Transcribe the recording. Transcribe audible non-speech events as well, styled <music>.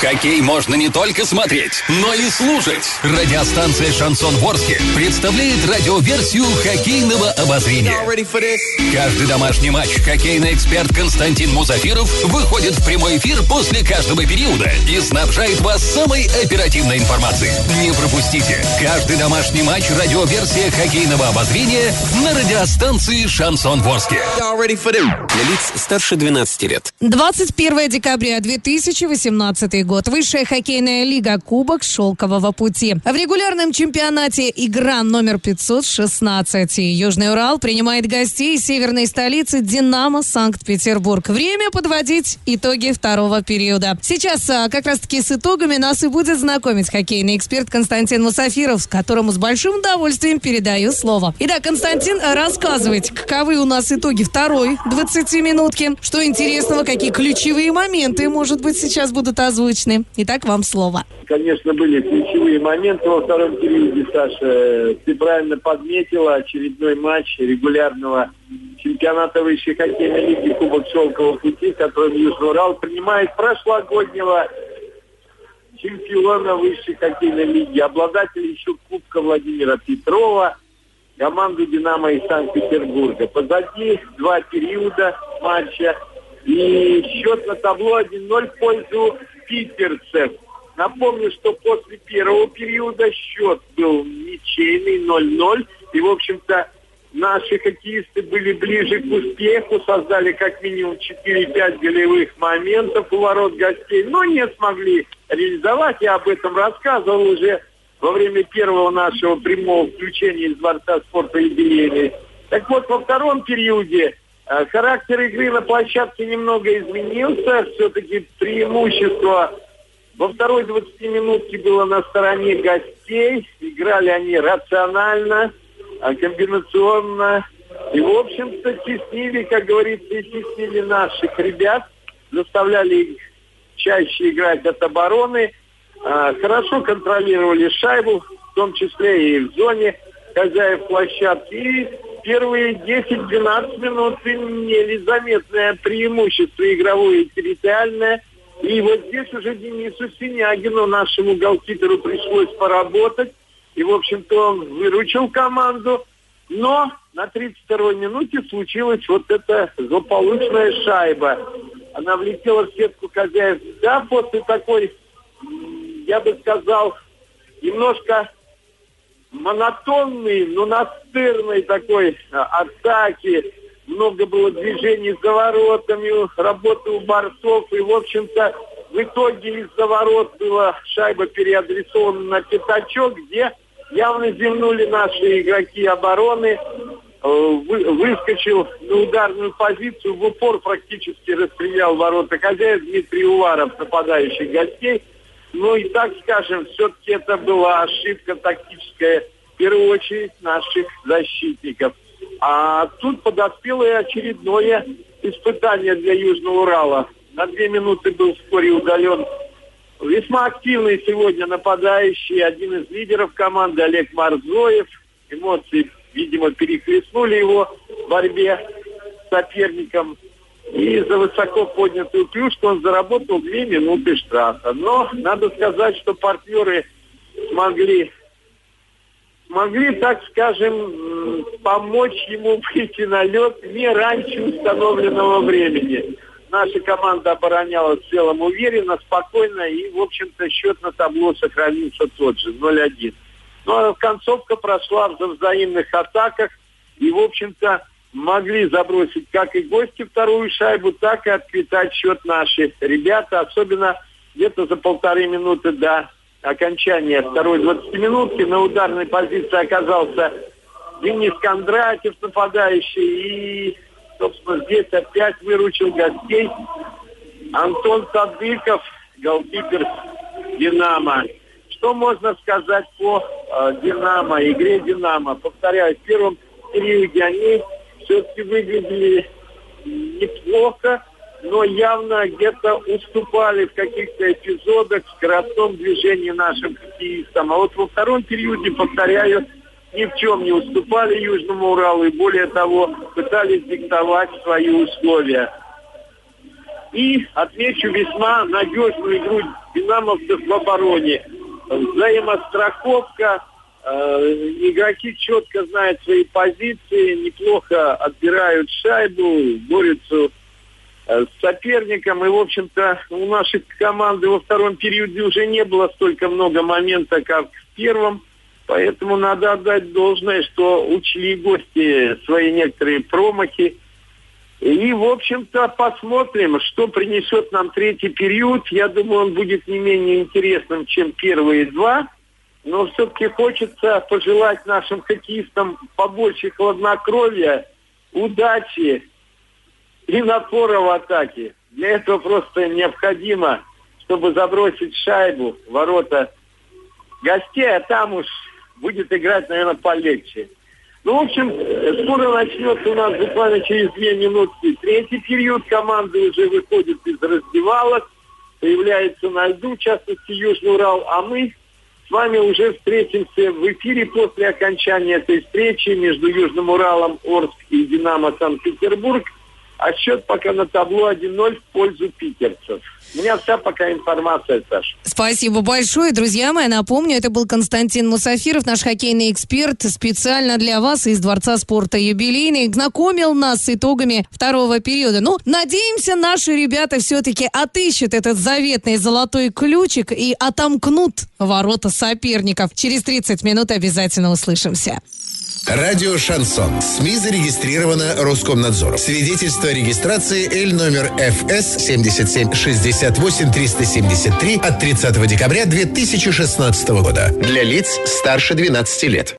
Хоккей можно не только смотреть, но и слушать. Радиостанция «Шансон Ворске» представляет радиоверсию хоккейного обозрения. Каждый домашний матч хоккейный эксперт Константин Музафиров выходит в прямой эфир после каждого периода и снабжает вас самой оперативной информацией. Не пропустите. Каждый домашний матч радиоверсия хоккейного обозрения на радиостанции «Шансон Ворске». Для лиц старше 12 лет. 21 декабря 2018 год. Высшая хоккейная лига Кубок Шелкового пути. В регулярном чемпионате игра номер 516. Южный Урал принимает гостей северной столицы Динамо Санкт-Петербург. Время подводить итоги второго периода. Сейчас а, как раз-таки с итогами нас и будет знакомить хоккейный эксперт Константин Мусафиров, которому с большим удовольствием передаю слово. Итак, Константин, рассказывайте, каковы у нас итоги второй 20-минутки, что интересного, какие ключевые моменты, может быть, сейчас будут озвучены отличны. Итак, вам слово. Конечно, были ключевые моменты во втором периоде, Саша. Ты правильно подметила очередной матч регулярного чемпионата высшей хоккейной лиги Кубок Шелкового пути, который Южный Урал принимает прошлогоднего чемпиона высшей хоккейной лиги, обладателя еще Кубка Владимира Петрова, команду «Динамо» из Санкт-Петербурга. Позади два периода матча. И счет на табло 1-0 в пользу питерцев. Напомню, что после первого периода счет был ничейный 0-0. И, в общем-то, наши хоккеисты были ближе к успеху, создали как минимум 4-5 голевых моментов у ворот гостей, но не смогли реализовать. Я об этом рассказывал уже во время первого нашего прямого включения из Дворца спорта юбилейный. Так вот, во втором периоде характер игры на площадке немного изменился. Все-таки преимущество во второй 20 минутке было на стороне гостей. Играли они рационально, э, комбинационно. И, в общем-то, теснили, как говорится, и теснили наших ребят. Заставляли их чаще играть от обороны. Э, хорошо контролировали шайбу, в том числе и в зоне хозяев площадки. И первые 10-12 минут имели заметное преимущество игровое и территориальное. И вот здесь уже Денису Синягину, нашему голкиперу, пришлось поработать. И, в общем-то, он выручил команду. Но на 32-й минуте случилась вот эта злополучная шайба. Она влетела в сетку хозяев. Да, после такой, я бы сказал, немножко монотонный, но настырной такой а, атаки. Много было движений за воротами, работы у борцов. И, в общем-то, в итоге из-за ворот была шайба переадресована на пятачок, где явно земнули наши игроки обороны. Э, выскочил на ударную позицию, в упор практически расстрелял ворота хозяев Дмитрий Уваров, нападающий гостей. Ну и так скажем, все-таки это была ошибка тактическая, в первую очередь, наших защитников. А тут подоспело и очередное испытание для Южного Урала. На две минуты был вскоре удален весьма активный сегодня нападающий, один из лидеров команды Олег Марзоев. Эмоции, видимо, перехлестнули его в борьбе с соперником. И за высоко поднятую клюшку он заработал две минуты штрафа. Но надо сказать, что партнеры смогли, смогли, так скажем, помочь ему <laughs> выйти на лед не раньше установленного времени. Наша команда оборонялась в целом уверенно, спокойно, и, в общем-то, счет на табло сохранился тот же, 0-1. Но концовка прошла в взаимных атаках, и, в общем-то, могли забросить как и гости вторую шайбу, так и отквитать счет наши ребята, особенно где-то за полторы минуты до окончания второй 20 минутки на ударной позиции оказался Денис Кондратьев, нападающий, и, собственно, здесь опять выручил гостей Антон Садыков, голкипер «Динамо». Что можно сказать по э, «Динамо», игре «Динамо»? Повторяю, в первом периоде они все-таки выглядели неплохо, но явно где-то уступали в каких-то эпизодах в скоростном движении нашим хоккеистам. А вот во втором периоде, повторяю, ни в чем не уступали Южному Уралу и более того пытались диктовать свои условия. И отмечу весьма надежную игру динамовцев в обороне. Взаимостраховка, игроки четко знают свои позиции, неплохо отбирают шайбу, борются э, с соперником. И, в общем-то, у нашей команды во втором периоде уже не было столько много моментов, как в первом. Поэтому надо отдать должное, что учли гости свои некоторые промахи. И, в общем-то, посмотрим, что принесет нам третий период. Я думаю, он будет не менее интересным, чем первые два. Но все-таки хочется пожелать нашим хоккеистам побольше хладнокровия, удачи и напора в атаке. Для этого просто необходимо, чтобы забросить шайбу в ворота гостей, а там уж будет играть, наверное, полегче. Ну, в общем, скоро начнется у нас буквально через две минутки третий период. Команды уже выходят из раздевалок, появляется на льду, в частности, Южный Урал. А мы с вами уже встретимся в эфире после окончания этой встречи между Южным Уралом, Орск и Динамо Санкт-Петербург. А счет пока на табло 1-0 в пользу питерцев. У меня вся пока информация, Саша. Спасибо большое, друзья мои. Напомню, это был Константин Мусафиров, наш хоккейный эксперт, специально для вас из Дворца спорта юбилейный. Знакомил нас с итогами второго периода. Ну, надеемся, наши ребята все-таки отыщут этот заветный золотой ключик и отомкнут ворота соперников. Через 30 минут обязательно услышимся. Радио «Шансон». СМИ зарегистрировано Роскомнадзором. Свидетельство о регистрации Л номер ФС 7768 373 от 30 декабря 2016 года. Для лиц старше 12 лет.